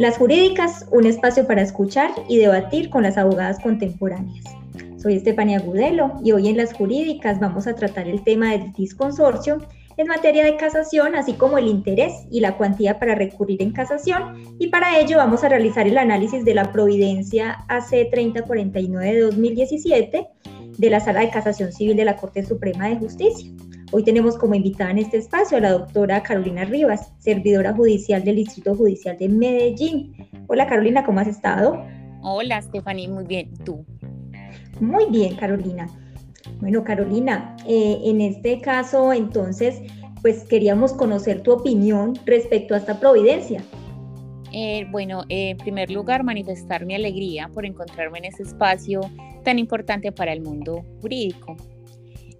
Las jurídicas, un espacio para escuchar y debatir con las abogadas contemporáneas. Soy Estefania Gudelo y hoy en Las Jurídicas vamos a tratar el tema del disconsorcio en materia de casación, así como el interés y la cuantía para recurrir en casación. Y para ello vamos a realizar el análisis de la providencia AC 3049 de 2017 de la Sala de Casación Civil de la Corte Suprema de Justicia. Hoy tenemos como invitada en este espacio a la doctora Carolina Rivas, servidora judicial del Distrito Judicial de Medellín. Hola Carolina, ¿cómo has estado? Hola Stephanie, muy bien. ¿Tú? Muy bien, Carolina. Bueno, Carolina, eh, en este caso entonces, pues queríamos conocer tu opinión respecto a esta providencia. Eh, bueno, en primer lugar, manifestar mi alegría por encontrarme en este espacio tan importante para el mundo jurídico.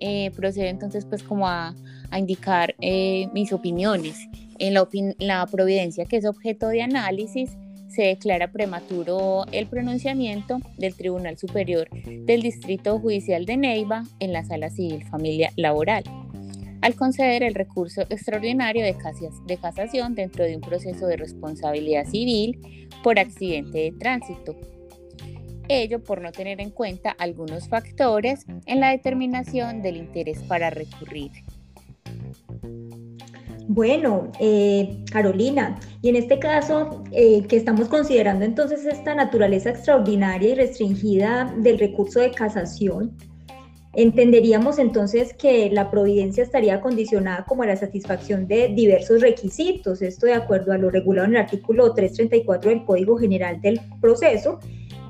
Eh, procedo entonces pues como a, indicar eh, mis opiniones. En la, la providencia que es objeto de análisis, se declara prematuro el pronunciamiento del Tribunal Superior del Distrito Judicial de Neiva en la Sala Civil Familia Laboral, al conceder el recurso extraordinario de, de casación dentro de un proceso de responsabilidad civil por accidente de tránsito ello por no tener en cuenta algunos factores en la determinación del interés para recurrir. Bueno, eh, Carolina, y en este caso eh, que estamos considerando entonces esta naturaleza extraordinaria y restringida del recurso de casación, entenderíamos entonces que la providencia estaría condicionada como a la satisfacción de diversos requisitos, esto de acuerdo a lo regulado en el artículo 334 del Código General del Proceso,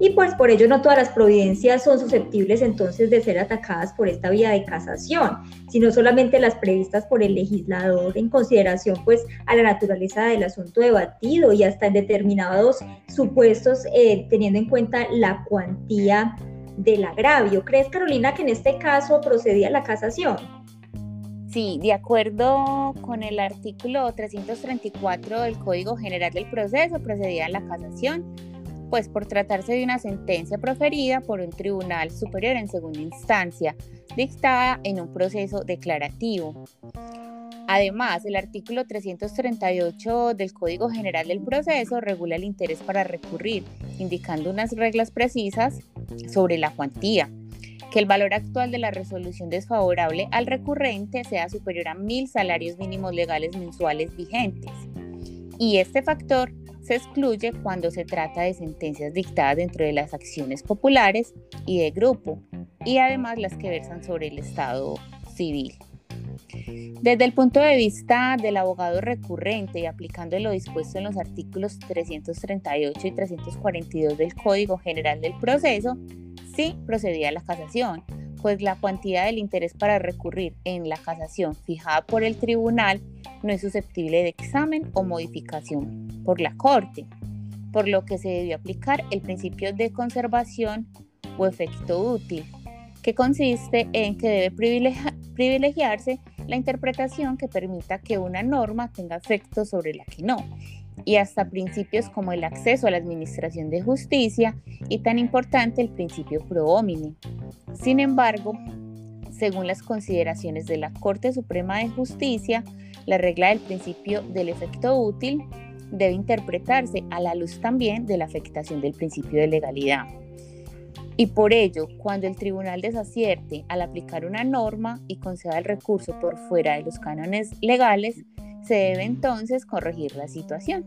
y pues por ello no todas las providencias son susceptibles entonces de ser atacadas por esta vía de casación, sino solamente las previstas por el legislador en consideración pues a la naturaleza del asunto debatido y hasta en determinados supuestos eh, teniendo en cuenta la cuantía del agravio. ¿Crees Carolina que en este caso procedía la casación? Sí, de acuerdo con el artículo 334 del Código General del Proceso, procedía la casación pues por tratarse de una sentencia proferida por un tribunal superior en segunda instancia, dictada en un proceso declarativo. Además, el artículo 338 del Código General del Proceso regula el interés para recurrir, indicando unas reglas precisas sobre la cuantía, que el valor actual de la resolución desfavorable al recurrente sea superior a mil salarios mínimos legales mensuales vigentes. Y este factor se excluye cuando se trata de sentencias dictadas dentro de las acciones populares y de grupo, y además las que versan sobre el Estado civil. Desde el punto de vista del abogado recurrente y aplicando lo dispuesto en los artículos 338 y 342 del Código General del Proceso, sí procedía a la casación, pues la cuantía del interés para recurrir en la casación fijada por el tribunal no es susceptible de examen o modificación por la Corte, por lo que se debió aplicar el principio de conservación o efecto útil, que consiste en que debe privilegiarse la interpretación que permita que una norma tenga efecto sobre la que no, y hasta principios como el acceso a la administración de justicia y tan importante el principio pro homine. Sin embargo, según las consideraciones de la Corte Suprema de Justicia, la regla del principio del efecto útil debe interpretarse a la luz también de la afectación del principio de legalidad. Y por ello, cuando el tribunal desacierte al aplicar una norma y conceda el recurso por fuera de los cánones legales, se debe entonces corregir la situación.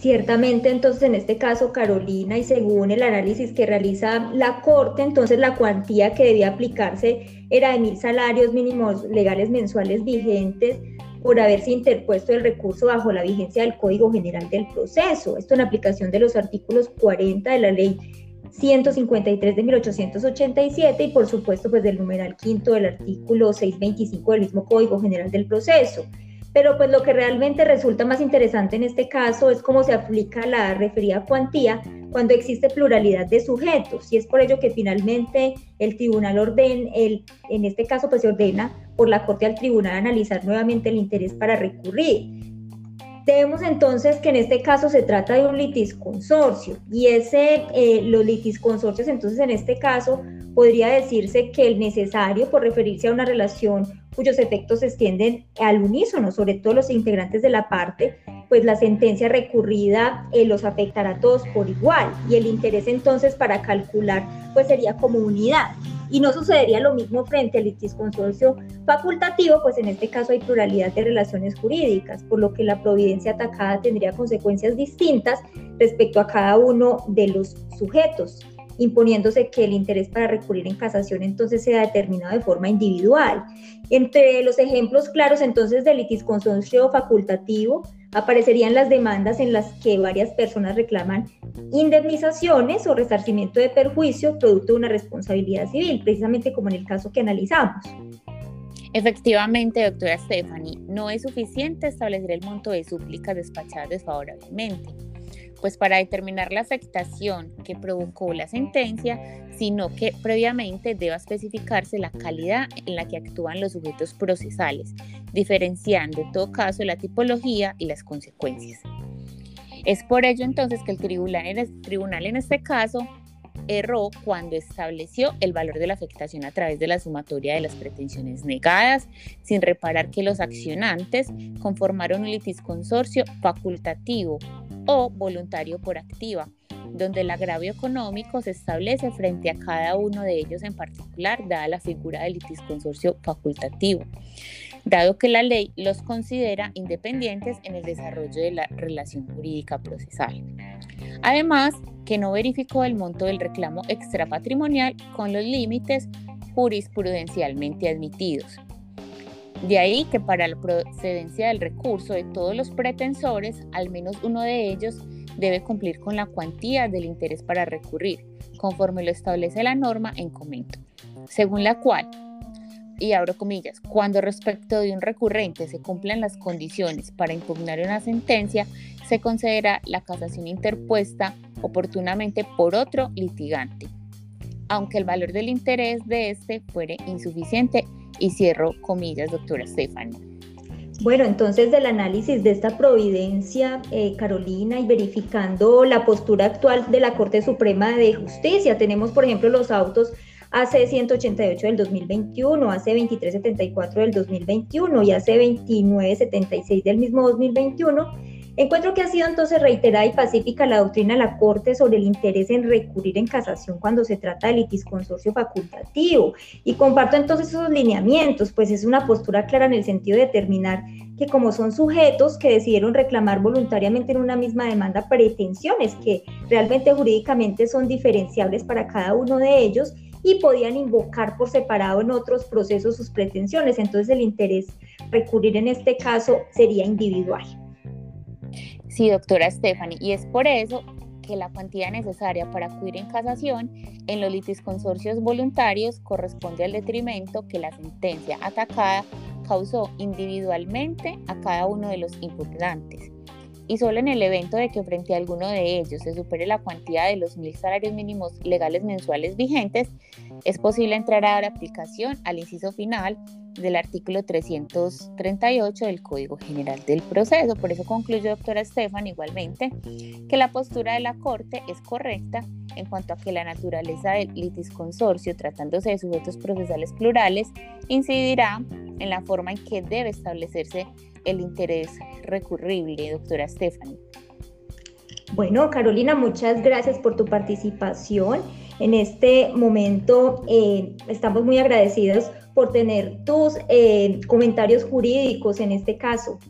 Ciertamente, entonces en este caso, Carolina, y según el análisis que realiza la Corte, entonces la cuantía que debía aplicarse era de mil salarios mínimos legales mensuales vigentes por haberse interpuesto el recurso bajo la vigencia del Código General del Proceso. Esto en aplicación de los artículos 40 de la Ley 153 de 1887 y por supuesto pues del numeral quinto del artículo 625 del mismo Código General del Proceso. Pero pues lo que realmente resulta más interesante en este caso es cómo se aplica la referida cuantía cuando existe pluralidad de sujetos y es por ello que finalmente el tribunal ordena, el, en este caso pues se ordena por la Corte al tribunal analizar nuevamente el interés para recurrir. Vemos entonces que en este caso se trata de un litisconsorcio y ese, eh, los litisconsorcios entonces en este caso podría decirse que el necesario por referirse a una relación cuyos efectos se extienden al unísono, sobre todo los integrantes de la parte, pues la sentencia recurrida eh, los afectará a todos por igual y el interés entonces para calcular pues sería como unidad. Y no sucedería lo mismo frente al litisconsorcio facultativo, pues en este caso hay pluralidad de relaciones jurídicas, por lo que la providencia atacada tendría consecuencias distintas respecto a cada uno de los sujetos imponiéndose que el interés para recurrir en casación entonces sea determinado de forma individual. Entre los ejemplos claros entonces del litisconsorcio facultativo aparecerían las demandas en las que varias personas reclaman indemnizaciones o resarcimiento de perjuicio producto de una responsabilidad civil, precisamente como en el caso que analizamos. Efectivamente, doctora Stephanie, no es suficiente establecer el monto de súplicas despachadas desfavorablemente, pues para determinar la afectación que provocó la sentencia, sino que previamente deba especificarse la calidad en la que actúan los sujetos procesales, diferenciando en todo caso la tipología y las consecuencias. Es por ello entonces que el tribunal en, tribunal en este caso erró cuando estableció el valor de la afectación a través de la sumatoria de las pretensiones negadas, sin reparar que los accionantes conformaron un litisconsorcio facultativo o voluntario por activa, donde el agravio económico se establece frente a cada uno de ellos en particular, dada la figura del litisconsorcio facultativo, dado que la ley los considera independientes en el desarrollo de la relación jurídica procesal. Además, que no verificó el monto del reclamo extrapatrimonial con los límites jurisprudencialmente admitidos. De ahí que para la procedencia del recurso de todos los pretensores, al menos uno de ellos debe cumplir con la cuantía del interés para recurrir, conforme lo establece la norma en comento, según la cual, y abro comillas, cuando respecto de un recurrente se cumplan las condiciones para impugnar una sentencia, se concederá la casación interpuesta oportunamente por otro litigante, aunque el valor del interés de este fuere insuficiente. Y cierro comillas, doctora Stephanie. Bueno, entonces del análisis de esta providencia, eh, Carolina, y verificando la postura actual de la Corte Suprema de Justicia, tenemos, por ejemplo, los autos AC 188 del 2021, AC 2374 del 2021 y AC 2976 del mismo 2021 Encuentro que ha sido entonces reiterada y pacífica la doctrina de la Corte sobre el interés en recurrir en casación cuando se trata de litisconsorcio facultativo. Y comparto entonces esos lineamientos, pues es una postura clara en el sentido de determinar que como son sujetos que decidieron reclamar voluntariamente en una misma demanda pretensiones que realmente jurídicamente son diferenciables para cada uno de ellos y podían invocar por separado en otros procesos sus pretensiones. Entonces el interés recurrir en este caso sería individual. Sí, doctora Stephanie, y es por eso que la cuantía necesaria para acudir en casación en los litisconsorcios voluntarios corresponde al detrimento que la sentencia atacada causó individualmente a cada uno de los impugnantes. Y solo en el evento de que frente a alguno de ellos se supere la cuantía de los mil salarios mínimos legales mensuales vigentes, es posible entrar a dar aplicación al inciso final del artículo 338 del Código General del Proceso. Por eso concluye, doctora Estefan, igualmente, que la postura de la Corte es correcta en cuanto a que la naturaleza del litisconsorcio, tratándose de sujetos procesales plurales, incidirá en la forma en que debe establecerse el interés recurrible, doctora Stephanie. Bueno, Carolina, muchas gracias por tu participación. En este momento eh, estamos muy agradecidos por tener tus eh, comentarios jurídicos en este caso.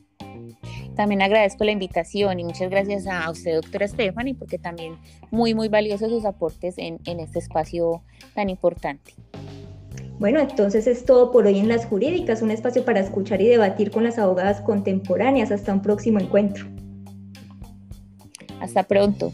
También agradezco la invitación y muchas gracias a usted, doctora Stephanie, porque también muy, muy valiosos sus aportes en, en este espacio tan importante. Bueno, entonces es todo por hoy en Las Jurídicas, un espacio para escuchar y debatir con las abogadas contemporáneas. Hasta un próximo encuentro. Hasta pronto.